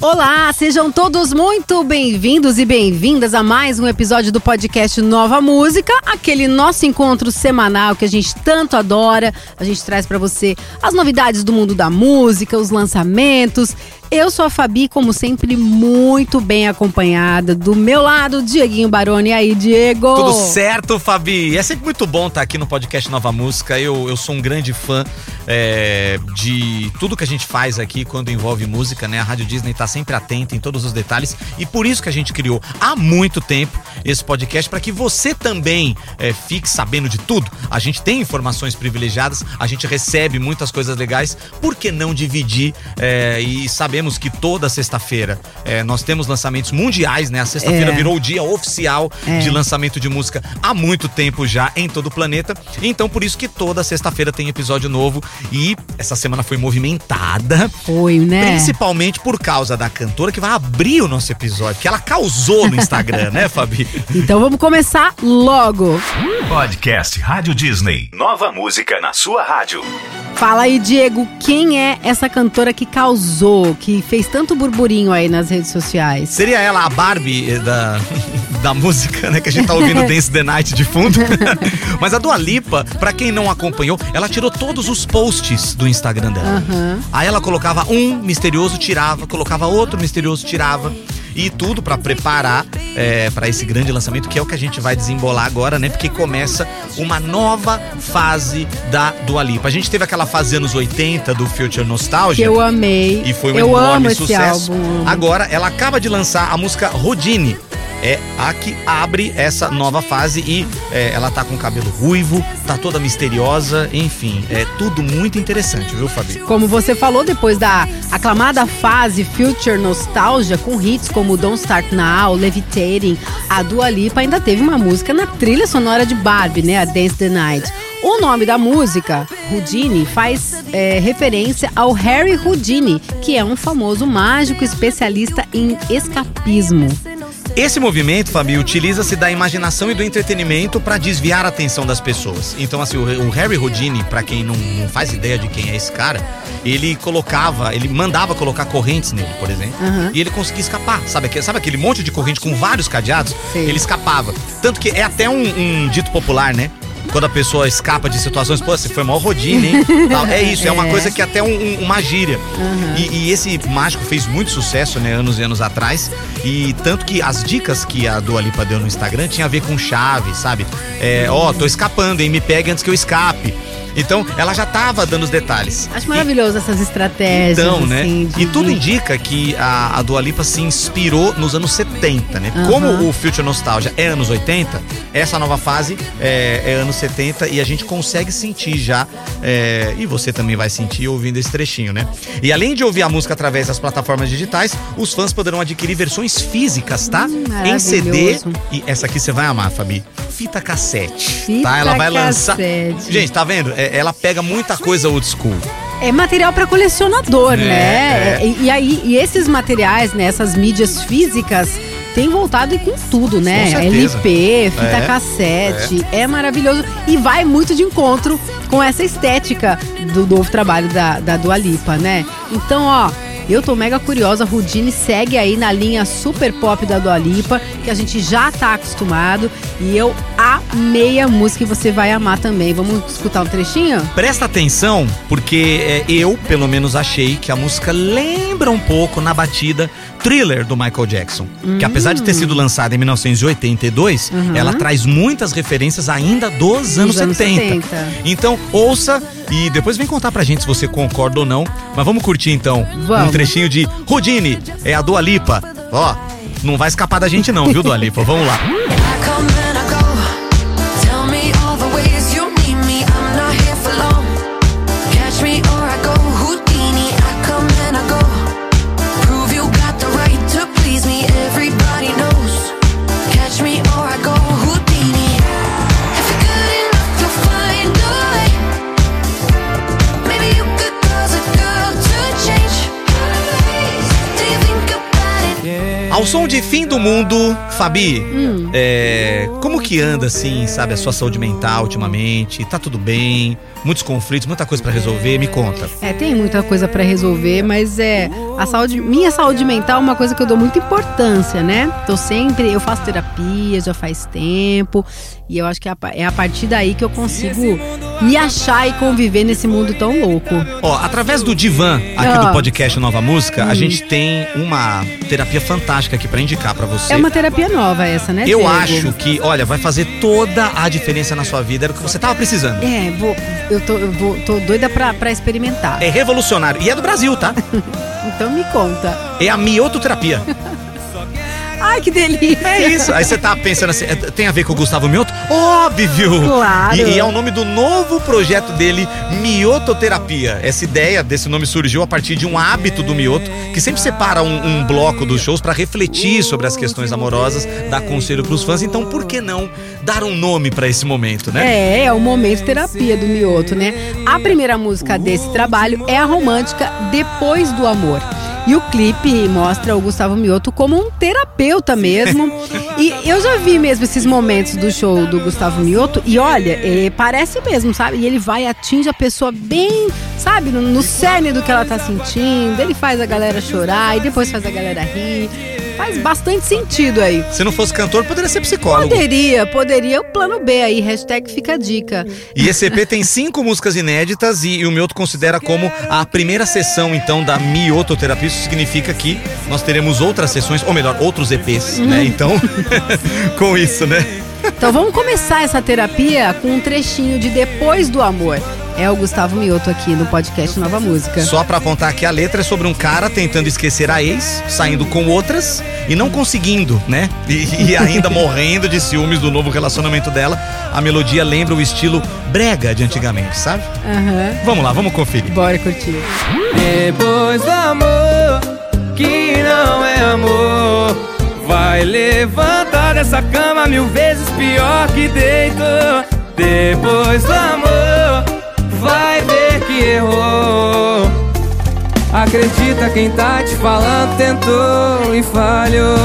Olá, sejam todos muito bem-vindos e bem-vindas a mais um episódio do podcast Nova Música, aquele nosso encontro semanal que a gente tanto adora. A gente traz para você as novidades do mundo da música, os lançamentos eu sou a Fabi, como sempre, muito bem acompanhada. Do meu lado, Dieguinho Baroni. E aí, Diego? Tudo certo, Fabi? É sempre muito bom estar aqui no podcast Nova Música. Eu, eu sou um grande fã é, de tudo que a gente faz aqui quando envolve música, né? A Rádio Disney está sempre atenta em todos os detalhes e por isso que a gente criou há muito tempo esse podcast para que você também é, fique sabendo de tudo. A gente tem informações privilegiadas, a gente recebe muitas coisas legais. Por que não dividir é, e saber sabemos que toda sexta-feira é, nós temos lançamentos mundiais, né? A sexta-feira é. virou o dia oficial é. de lançamento de música há muito tempo já em todo o planeta. Então, por isso que toda sexta-feira tem episódio novo. E essa semana foi movimentada. Foi, né? Principalmente por causa da cantora que vai abrir o nosso episódio, que ela causou no Instagram, né, Fabi? Então vamos começar logo. Podcast Rádio Disney. Nova música na sua rádio. Fala aí, Diego, quem é essa cantora que causou, que fez tanto burburinho aí nas redes sociais? Seria ela a Barbie eh, da, da música, né? Que a gente tá ouvindo Dance the Night de fundo. Mas a Dua Lipa, pra quem não acompanhou, ela tirou todos os posts do Instagram dela. Uhum. Aí ela colocava um misterioso, tirava, colocava outro misterioso, tirava e tudo para preparar é, para esse grande lançamento que é o que a gente vai desembolar agora, né? Porque começa uma nova fase da Dua Lipa. A gente teve aquela fase anos 80 do Future Nostalgia. Que eu amei. E foi um eu enorme sucesso. Agora ela acaba de lançar a música Rodine é a que abre essa nova fase e é, ela tá com cabelo ruivo, tá toda misteriosa, enfim, é tudo muito interessante, viu, Fabi? Como você falou, depois da aclamada fase Future Nostalgia, com hits como Don't Start Now, Levitating, a Dua Lipa ainda teve uma música na trilha sonora de Barbie, né, a Dance the Night. O nome da música, Houdini, faz é, referência ao Harry Houdini, que é um famoso mágico especialista em escapismo. Esse movimento, Fabi, utiliza-se da imaginação e do entretenimento para desviar a atenção das pessoas. Então, assim, o, Harry Houdini, para quem não, não, faz ideia de quem é esse cara, ele colocava, ele mandava colocar correntes nele, por exemplo, uhum. e ele conseguia escapar. Sabe, sabe aquele monte de corrente com vários cadeados? Sim. Ele escapava. Tanto que é até um, um dito popular, né? Quando a pessoa escapa de situações, pô, você foi mal rodinha, hein? é isso, é, uma é. coisa que até um, um, uma gíria. Uhum. E, e, esse mágico fez muito sucesso, né, anos e anos atrás. E tanto que as dicas que a Dua Lipa deu no Instagram tinha a ver com chave, sabe? É, ó, oh, tô escapando, hein? Me pegue antes que eu escape. Então, ela já estava dando os detalhes. Acho maravilhoso e, essas estratégias. Então, né? Assim, de... E tudo indica que a, a Dua Lipa se inspirou nos anos 70, né? Uhum. Como o Future Nostalgia é anos 80, essa nova fase é, é anos 70 e a gente consegue sentir já, é, e você também vai sentir ouvindo esse trechinho, né? E além de ouvir a música através das plataformas digitais, os fãs poderão adquirir versões físicas, tá? Hum, em CD. E essa aqui você vai amar, Fabi. Fita cassete. Fita tá? Ela vai cassete. lançar. Gente, tá vendo? É, ela pega muita coisa old school. É material para colecionador, é, né? É. E, e, aí, e esses materiais, né, essas mídias físicas tem voltado com tudo, né? Com LP, fita é, cassete, é. é. maravilhoso e vai muito de encontro com essa estética do novo trabalho da, da Dua Lipa, né? Então, ó, eu tô mega curiosa. A Rudine segue aí na linha super pop da Dua Lipa, que a gente já tá acostumado. E eu amei a música e você vai amar também. Vamos escutar um trechinho? Presta atenção, porque é, eu, pelo menos, achei que a música lembra um pouco na batida Thriller do Michael Jackson. Hum. Que apesar de ter sido lançada em 1982, uhum. ela traz muitas referências ainda dos anos, anos 70. 70. Então, ouça e depois vem contar pra gente se você concorda ou não. Mas vamos curtir então vamos. um trechinho de Rudine, é a Dua Lipa. Ó, não vai escapar da gente não, viu, Dua Lipa? Vamos lá. Ao som de Fim do Mundo, Fabi, é, como que anda, assim, sabe, a sua saúde mental ultimamente? Tá tudo bem? Muitos conflitos, muita coisa pra resolver? Me conta. É, tem muita coisa pra resolver, mas é a saúde, minha saúde mental é uma coisa que eu dou muita importância, né? Tô sempre, eu faço terapia já faz tempo, e eu acho que é a, é a partir daí que eu consigo me achar e conviver nesse mundo tão louco. Ó, através do divã aqui Ah. do podcast Nova Música, a gente tem uma terapia fantástica aqui pra indicar pra você. É uma terapia nova essa, né? Eu Diego? acho que, olha, vai fazer toda a diferença na sua vida, era o que você tava precisando. É, vou, eu tô, eu vou, tô doida pra, pra experimentar. É revolucionário. E é do Brasil, tá? Então me conta. É a miototerapia. Ai, que delícia! É isso. Aí você tá pensando assim, é, tem a ver com o Gustavo Mioto? Óbvio! Claro. E, e é o nome do novo projeto dele, Miototerapia. Essa ideia desse nome surgiu a partir de um hábito do Mioto, que sempre separa um, um bloco dos shows pra refletir sobre as questões amorosas, dar conselho pros fãs. Então, por que não dar um nome pra esse momento, né? É, é o momento terapia do Mioto, né? A primeira música desse trabalho é a romântica Depois do Amor. E o clipe mostra o Gustavo Mioto como um terapeuta mesmo. e eu já vi mesmo esses momentos do show do Gustavo Mioto. E olha, é, parece mesmo, sabe? E ele vai e atinge a pessoa bem, sabe, no, no cerne do que ela tá sentindo. Ele faz a galera chorar e depois faz a galera rir. Faz bastante sentido aí. Se não fosse cantor, poderia ser psicólogo. Poderia, poderia o plano B aí, hashtag fica a dica. E esse EP tem cinco músicas inéditas e, e o Mioto considera como a primeira sessão, então, da miototerapia. Isso significa que nós teremos outras sessões, ou melhor, outros EPs, né? Então, com isso, né? Então vamos começar essa terapia com um trechinho de Depois do Amor. É o Gustavo Mioto aqui no podcast Nova Música. Só pra apontar que a letra é sobre um cara tentando esquecer a ex, saindo com outras e não conseguindo, né? E, e ainda morrendo de ciúmes do novo relacionamento dela. A melodia lembra o estilo brega de antigamente, sabe? Aham. Vamos lá, vamos conferir. Bora curtir. Depois do amor, que não é amor, vai levantar dessa cama mil vezes pior que deitou. Depois do amor, vai ver que errou. Acredita quem tá te falando, tentou e falhou.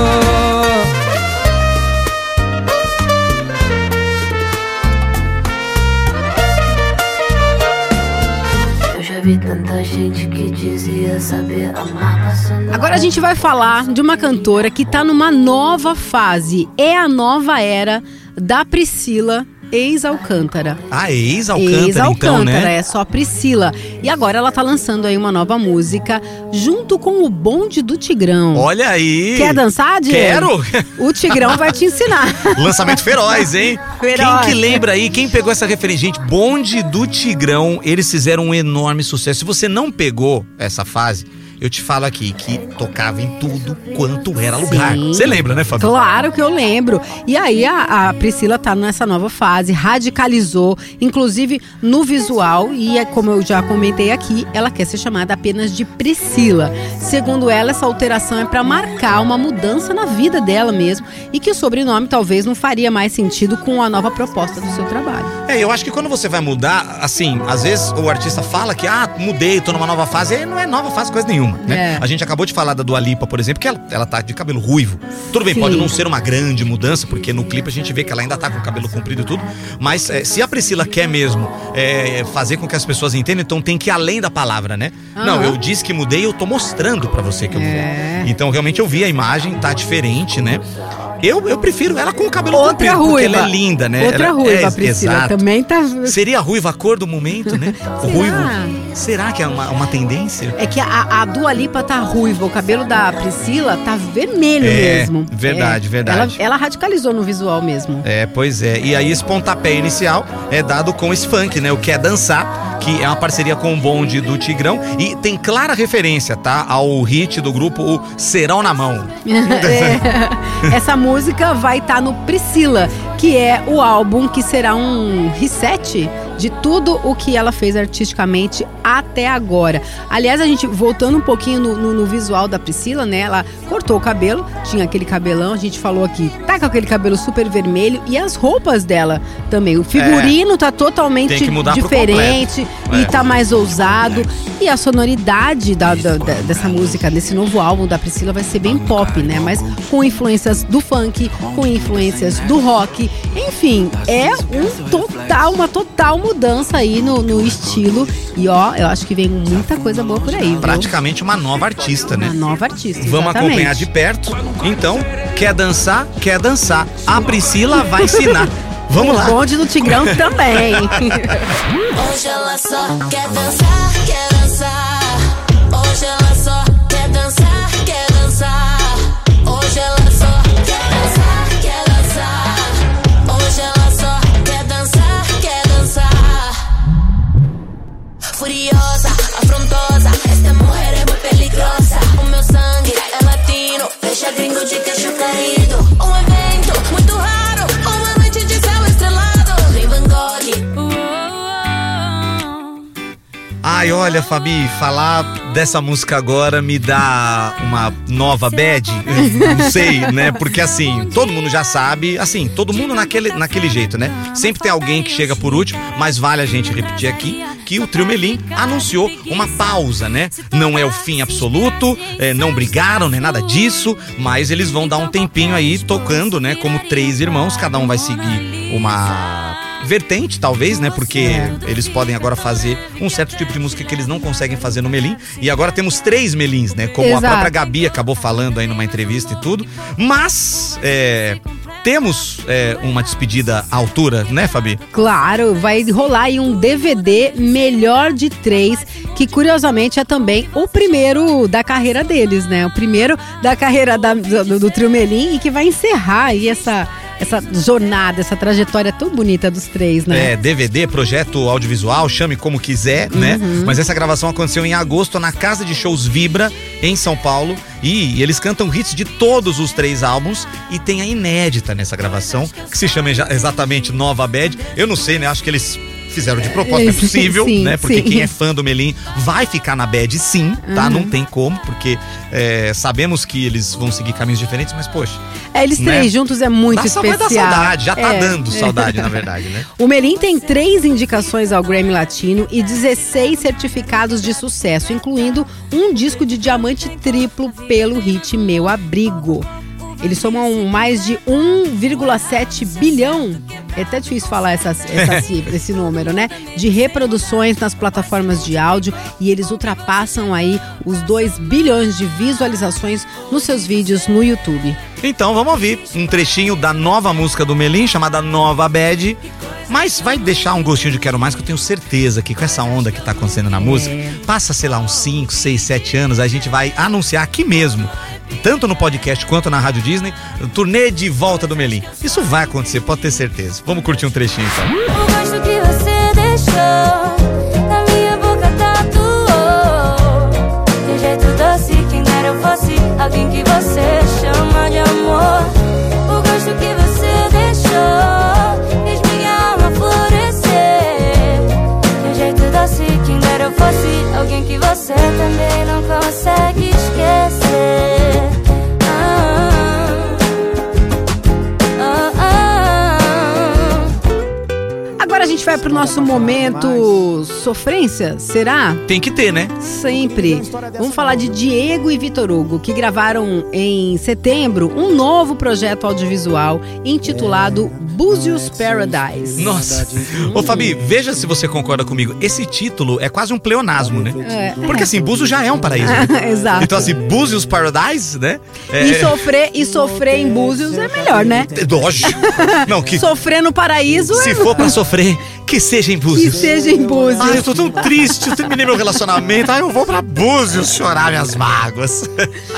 Eu já vi tanta gente que dizia saber amar, passando Agora a gente vai falar de uma cantora que tá numa nova fase. É a nova era da Priscila ex-Alcântara. A ex-Alcântara, então, Ex-Alcântara, né? é só Priscila. E agora ela tá lançando aí uma nova música junto com o Bonde do Tigrão. Olha aí! Quer dançar, Diego? Quero! O Tigrão vai te ensinar. Lançamento feroz, hein? Feroz. Quem que lembra aí? Quem pegou essa referência? Gente, Bonde do Tigrão, eles fizeram um enorme sucesso. Se você não pegou essa fase, eu te falo aqui que tocava em tudo quanto era lugar. Sim. Você lembra, né, Fabio? Claro que eu lembro. E aí a, a Priscila tá nessa nova fase, radicalizou, inclusive no visual, e é como eu já comentei aqui, ela quer ser chamada apenas de Priscila. Segundo ela, essa alteração é para marcar uma mudança na vida dela mesmo e que o sobrenome talvez não faria mais sentido com a nova proposta do seu trabalho. É, eu acho que quando você vai mudar, assim, às vezes o artista fala que, ah, mudei, tô numa nova fase, e não é nova fase coisa nenhuma, né? É. A gente acabou de falar da Dua Lipa, por exemplo, que ela, ela tá de cabelo ruivo. Tudo bem, Sim. pode não ser uma grande mudança, porque no clipe a gente vê que ela ainda tá com o cabelo comprido e tudo, mas é, se a Priscila quer mesmo é, fazer com que as pessoas entendam, então tem que ir além da palavra, né? Não, Aham. eu disse que mudei, eu tô mostrando pra você que eu mudei. É. Então, realmente, eu vi a imagem, tá diferente, né? Eu, eu prefiro ela com o cabelo Outra comprido, porque ruiva. ela é linda, né? Outra Ela- ruiva, é, Priscila. exato. Também tá. Seria a ruiva a cor do momento, né? O ruivo. Será que é uma, uma tendência? É que a, a Dua Lipa tá ruiva, o cabelo da Priscila tá vermelho É, mesmo. verdade, verdade. Ela, ela radicalizou no visual mesmo. É, pois é. E aí esse pontapé inicial é dado com esse funk, né? O Quer Dançar, que é uma parceria com o bonde do Tigrão. E tem clara referência, tá? Ao hit do grupo, o Serão na Mão. É. Essa música vai estar no Priscila, que é o álbum que será um reset de tudo o que ela fez artisticamente até agora. Aliás, a gente voltando um pouquinho no, no, no visual da Priscila, né? Ela cortou o cabelo, tinha aquele cabelão, a gente falou aqui, tá com aquele cabelo super vermelho e as roupas dela também. O figurino é, tá totalmente diferente e é. tá mais ousado. E a sonoridade da, da, da, dessa música, desse novo álbum da Priscila vai ser bem pop, né? Mas com influências do funk, com influências do rock. Enfim, é um total, uma total mudança aí no, no estilo. E ó, eu acho que vem muita coisa boa por aí. Viu? Praticamente uma nova artista, né? Uma nova artista. Vamos exatamente. acompanhar de perto. Então, quer dançar? Quer dançar. A Priscila vai ensinar. Vamos lá. O bonde do Tigrão também. Hoje ela só quer dançar. Gringo de queixo caído. Um evento muito raro, uma noite de céu estrelado. Nem Van Gogh. Ai, olha, Fabi, falar dessa música agora me dá uma nova bad. Não sei, né? Porque assim, todo mundo já sabe, assim, todo mundo naquele, naquele jeito, né? Sempre tem alguém que chega por último, mas vale a gente repetir aqui que o Trio Melim anunciou uma pausa, né? Não é o fim absoluto, é, não brigaram, né? Nada disso, mas eles vão dar um tempinho aí tocando, né? Como três irmãos, cada um vai seguir uma vertente, talvez, né? Porque eles podem agora fazer um certo tipo de música que eles não conseguem fazer no Melim. E agora temos três Melins, né? Como Exato. a própria Gabi acabou falando aí numa entrevista e tudo. Mas é, temos é, uma despedida à altura, né, Fabi? Claro, vai rolar aí um DVD melhor de três, que curiosamente é também o primeiro da carreira deles, né? O primeiro da carreira da- do, do Trio Melim e que vai encerrar aí essa, essa jornada, essa trajetória tão bonita dos três, né? É, DVD, projeto audiovisual, chame como quiser, né? Uhum. Mas essa gravação aconteceu em agosto na Casa de Shows Vibra, em São Paulo. E eles cantam hits de todos os três álbuns. E tem a inédita nessa gravação, que se chama exa- exatamente Nova Bad. Eu não sei, né? Acho que eles fizeram de propósito, é possível, sim, né? Porque sim. quem é fã do Melim vai ficar na bad sim, tá? Uhum. Não tem como, porque é, sabemos que eles vão seguir caminhos diferentes, mas poxa, É, eles né? três juntos é muito dá, especial. vai dar saudade, já tá É. dando saudade, na verdade, né? O Melim tem três indicações ao Grammy Latino e 16 certificados de sucesso, incluindo um disco de diamante triplo pelo hit Meu Abrigo. Eles somam mais de 1,7 bilhão. É até difícil falar essa, essa cifra, esse número, né? De reproduções nas plataformas de áudio e eles ultrapassam aí os 2 bilhões de visualizações nos seus vídeos no YouTube. Então vamos ouvir um trechinho da nova música do Melim, chamada Nova Bad. Mas vai deixar um gostinho de Quero Mais, que eu tenho certeza que com essa onda que tá acontecendo na música, passa, sei lá, uns 5, 6, 7 anos, a gente vai anunciar aqui mesmo, tanto no podcast quanto na Rádio Disney, turnê de volta do Melim. Isso vai acontecer, pode ter certeza. Vamos curtir um trechinho então. O gosto que você deixou na minha boca tatuou. De jeito doce, quem dera eu fosse alguém que pro nosso momento sofrência, será? Tem que ter, né? Sempre. Vamos falar de Diego e Vitor Hugo, que gravaram em setembro um novo projeto audiovisual intitulado Búzios Paradise. Nossa. Ô Fabi, veja se você concorda comigo. Esse título é quase um pleonasmo, né? É. Porque assim, Búzios já é um paraíso. né? Exato. Então assim, Búzios Paradise, né? E sofrer, e sofrer em Búzios é melhor, né? É Lógico. Não, que Sofrer no paraíso se é for pra sofrer, que seja em que Búzios. seja em Búzios. Ai, eu tô tão triste, eu terminei meu relacionamento. Ai, eu vou pra Búzios chorar minhas mágoas.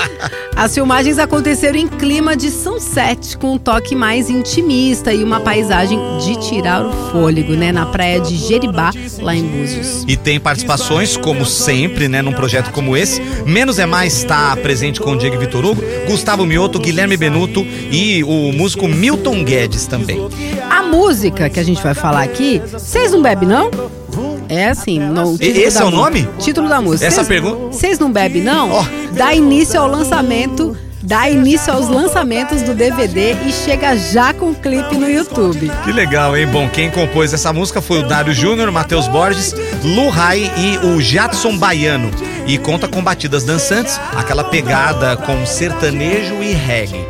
As filmagens aconteceram em clima de sunset, com um toque mais intimista e uma paisagem de tirar o fôlego, né? Na praia de Jeribá, lá em Búzios. E tem participações, como sempre, né, num projeto como esse. Menos é Mais está presente com o Diego Vitor Hugo, Gustavo Mioto, Guilherme Benuto e o músico Milton Guedes também. A música que a gente vai falar aqui, vocês não bebem, não? É assim, no, esse é o nome? Título da música. Essa Vocês- pergunta- Vocês não bebem, não? Ó. Dá início ao lançamento. Dá início aos lançamentos do DVD e chega já com o clipe no YouTube. Que legal, hein? Bom, quem compôs essa música foi o Dário Júnior, Matheus Borges, Lu Rai e o Jadson Baiano. E conta com batidas dançantes, aquela pegada com sertanejo e reggae.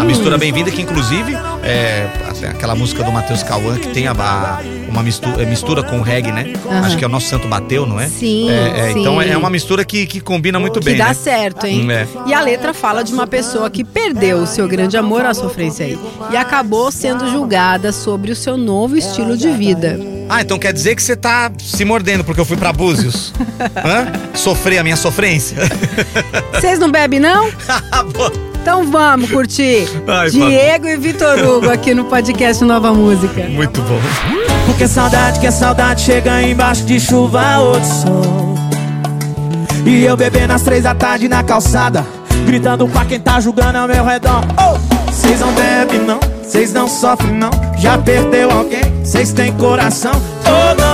A mistura bem-vinda, que inclusive é aquela música do Matheus Cauã, que tem a, a- uma mistura, mistura com reggae, né? Aham. Acho que é o Nosso Santo Bateu, não é? Sim, É, é, sim. Então é uma mistura que, que combina muito Que bem, dá né? certo, hein? É. E a letra fala de uma pessoa que perdeu o seu grande amor à sofrência aí e acabou sendo julgada sobre o seu novo estilo de vida. Ah, então quer dizer que você tá se mordendo porque eu fui pra Búzios? Hã? Sofrer a minha sofrência? Vocês não bebem, não? Então vamos curtir Ai, Diego e Vitor Hugo aqui no podcast Nova Música. Muito bom. Porque saudade, que a saudade chega embaixo de chuva ou de sol. E eu bebendo às três da tarde na calçada, gritando pra quem tá julgando ao meu redor. Oh! Cês não bebem não, cês não sofrem não. Já perdeu alguém, cês têm coração ou não?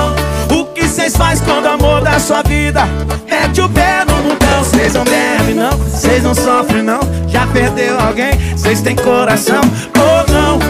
O que cês faz quando o amor da sua vida mete o pé no mundão? Cês não bebem não, cês não sofrem não. Já perdeu alguém, cês têm coração ou não?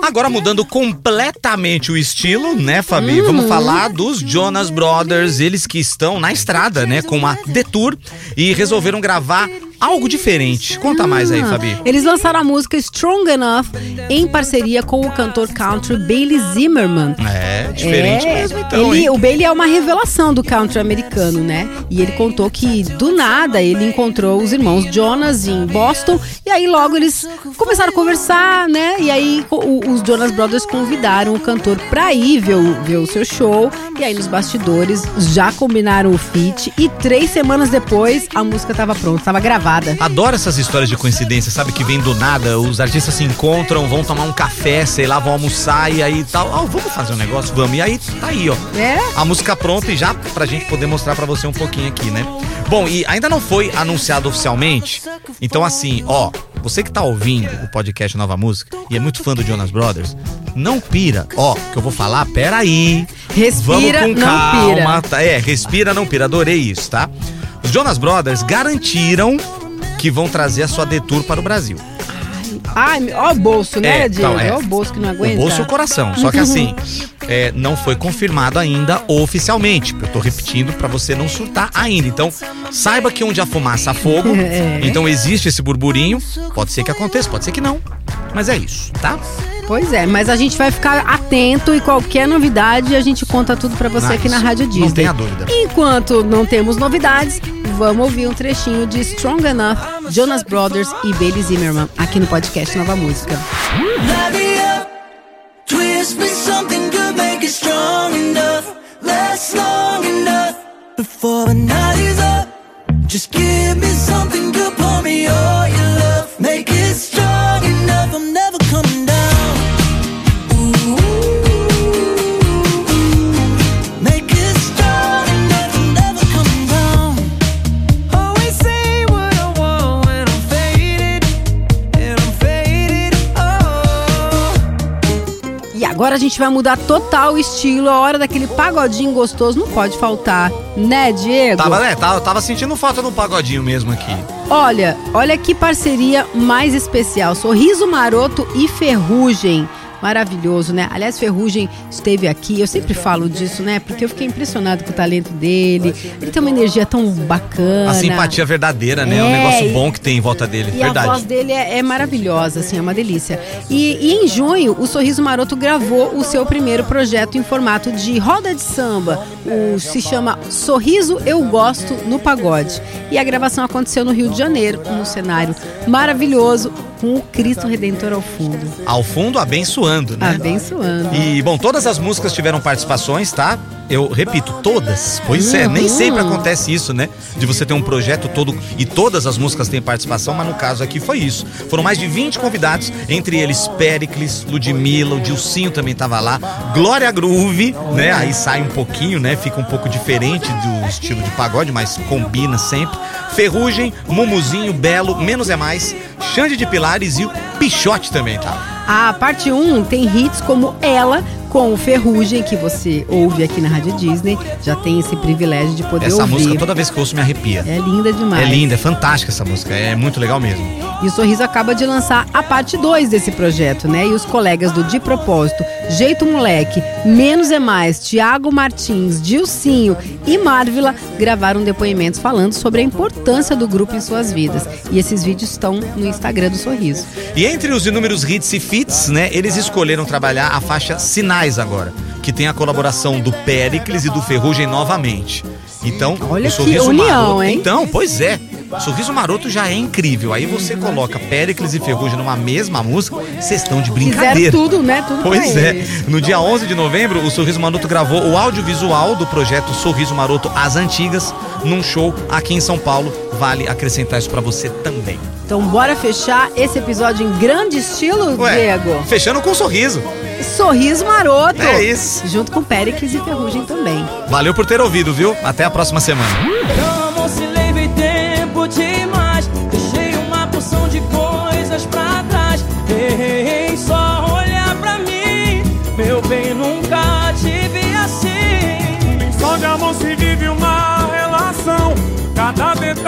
Agora mudando completamente o estilo, né, Fabi? Vamos falar dos Jonas Brothers, eles que estão na estrada, né, com a Detour e resolveram gravar algo diferente. Conta mais aí, Ah, Fabi. Eles lançaram a música Strong Enough em parceria com o cantor country Bailey Zimmerman. É, diferente É, mesmo então, ele, o Bailey é uma revelação do country americano, né? E ele contou que do nada ele encontrou os irmãos Jonas em Boston e aí logo eles começaram a conversar, né? E aí o- os Jonas Brothers convidaram o cantor pra ir ver o, ver o seu show e aí nos bastidores já combinaram o feat e três semanas depois a música tava pronta, tava gravada. Adoro essas histórias de coincidência, sabe? Que vem do nada, os artistas se encontram, vão tomar um café, sei lá, vão almoçar e aí tal. Ó, vamos fazer um negócio, vamos. E aí tá aí, ó. É? A música pronta e já pra gente poder mostrar pra você um pouquinho aqui, né? Bom, e ainda não foi anunciado oficialmente. Então, assim, ó, você que tá ouvindo o podcast Nova Música e é muito fã do Jonas Brothers, não pira. Ó, que eu vou falar, pera aí. Respira, Vamos com não calma. pira. Tá? É, respira, não pira. Adorei isso, tá? Os Jonas Brothers garantiram que vão trazer a sua detour para o Brasil. Ai, ó o bolso, né, É, Diego? então, é. Ó o bolso que não aguenta. O bolso e o coração. Só que assim, é, não foi confirmado ainda oficialmente. Eu tô repetindo pra você não surtar ainda. Então, saiba que onde há fumaça há fogo. É. Então existe esse burburinho. Pode ser que aconteça, pode ser que não. Mas é isso, tá? Pois é, mas a gente vai ficar atento e qualquer novidade a gente conta tudo pra você Ah, aqui na. Rádio Não Disney. tenha dúvida. Enquanto não temos novidades, vamos ouvir um trechinho de Strong Enough, Jonas Brothers e Bailey Zimmerman aqui no podcast Nova Música. Light me up, twist me something good, make it strong enough, last long enough before the night is up. Just give me something good, pour me all your love, make it strong agora a gente vai mudar total o estilo, a hora daquele pagodinho gostoso não pode faltar, né, Diego? Tava, é, tava, tava sentindo falta de um pagodinho mesmo aqui. Olha, olha que parceria mais especial. Sorriso Maroto e Ferrugem. Maravilhoso, né? Aliás, Ferrugem esteve aqui. Eu sempre falo disso, né? Porque eu fiquei impressionado com o talento dele. Ele tem uma energia tão bacana. A simpatia verdadeira, né? É um É, negócio bom que tem em volta dele. E a Verdade. voz dele é, é maravilhosa, assim, é uma delícia. E, e em junho, o Sorriso Maroto gravou o seu primeiro projeto em formato de roda de samba. O, se chama Sorriso Eu Gosto no Pagode. E a gravação aconteceu no Rio de Janeiro, num cenário maravilhoso, com o Cristo Redentor ao fundo. Ao fundo, abençoando, né? Abençoando. E, bom, todas as músicas tiveram participações, tá? Eu repito, todas. Pois é, nem sempre acontece isso, né? De você ter um projeto todo e todas as músicas têm participação, mas no caso aqui foi isso. Foram mais de 20 convidados, entre eles Pericles, Ludmilla, o Dilcinho também tava lá, Glória Groove, né? Aí sai um pouquinho, né? Fica um pouco diferente do estilo de pagode, mas combina sempre. Ferrugem, Mumuzinho, Belo, Menos é Mais, Xande de Pilares e o Pichote também tá. A parte 1 tem hits como Ela, com o Ferrugem, que você ouve aqui na Rádio Disney. Já tem esse privilégio de poder Essa ouvir. música, toda vez que eu ouço, me arrepia. É linda demais. É linda, é fantástica essa música. É muito legal mesmo. E o Sorriso acaba de lançar a parte 2 desse projeto, né? E os colegas do De Propósito, Jeito Moleque, Menos é Mais, Tiago Martins, Dilcinho e Marvila gravaram depoimentos falando sobre a importância do grupo em suas vidas. E esses vídeos estão no Instagram do Sorriso. E entre os inúmeros hits e fits, né, eles escolheram trabalhar a faixa Sinais agora, que tem a colaboração do Pericles e do Ferrugem novamente. Então, Olha o que Sorriso união, Maroto, hein? Então, pois é. Sorriso Maroto já é incrível. Aí você coloca Pericles e Ferrugem numa mesma música, vocês estão de Fizeram brincadeira. tudo, né? Tudo Pois é. eles. No dia 11 de novembro, o Sorriso Maroto gravou o audiovisual do projeto Sorriso Maroto As Antigas, num show aqui em São Paulo. Vale acrescentar isso pra você também. Então bora fechar esse episódio em grande estilo, Diego. fechando com um sorriso. Sorriso Maroto. É isso. Junto com Pericles e Ferrugem também. Valeu por ter ouvido, viu? Até a próxima semana.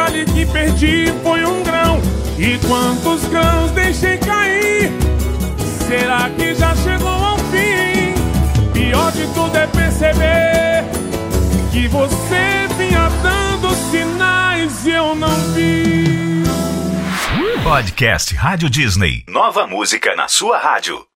Detalhe que perdi foi um grão. E quantos grãos deixei cair? Será que já chegou ao fim? Pior de tudo é perceber que você vinha dando sinais e eu não vi. Podcast Rádio Disney. Nova música na sua rádio.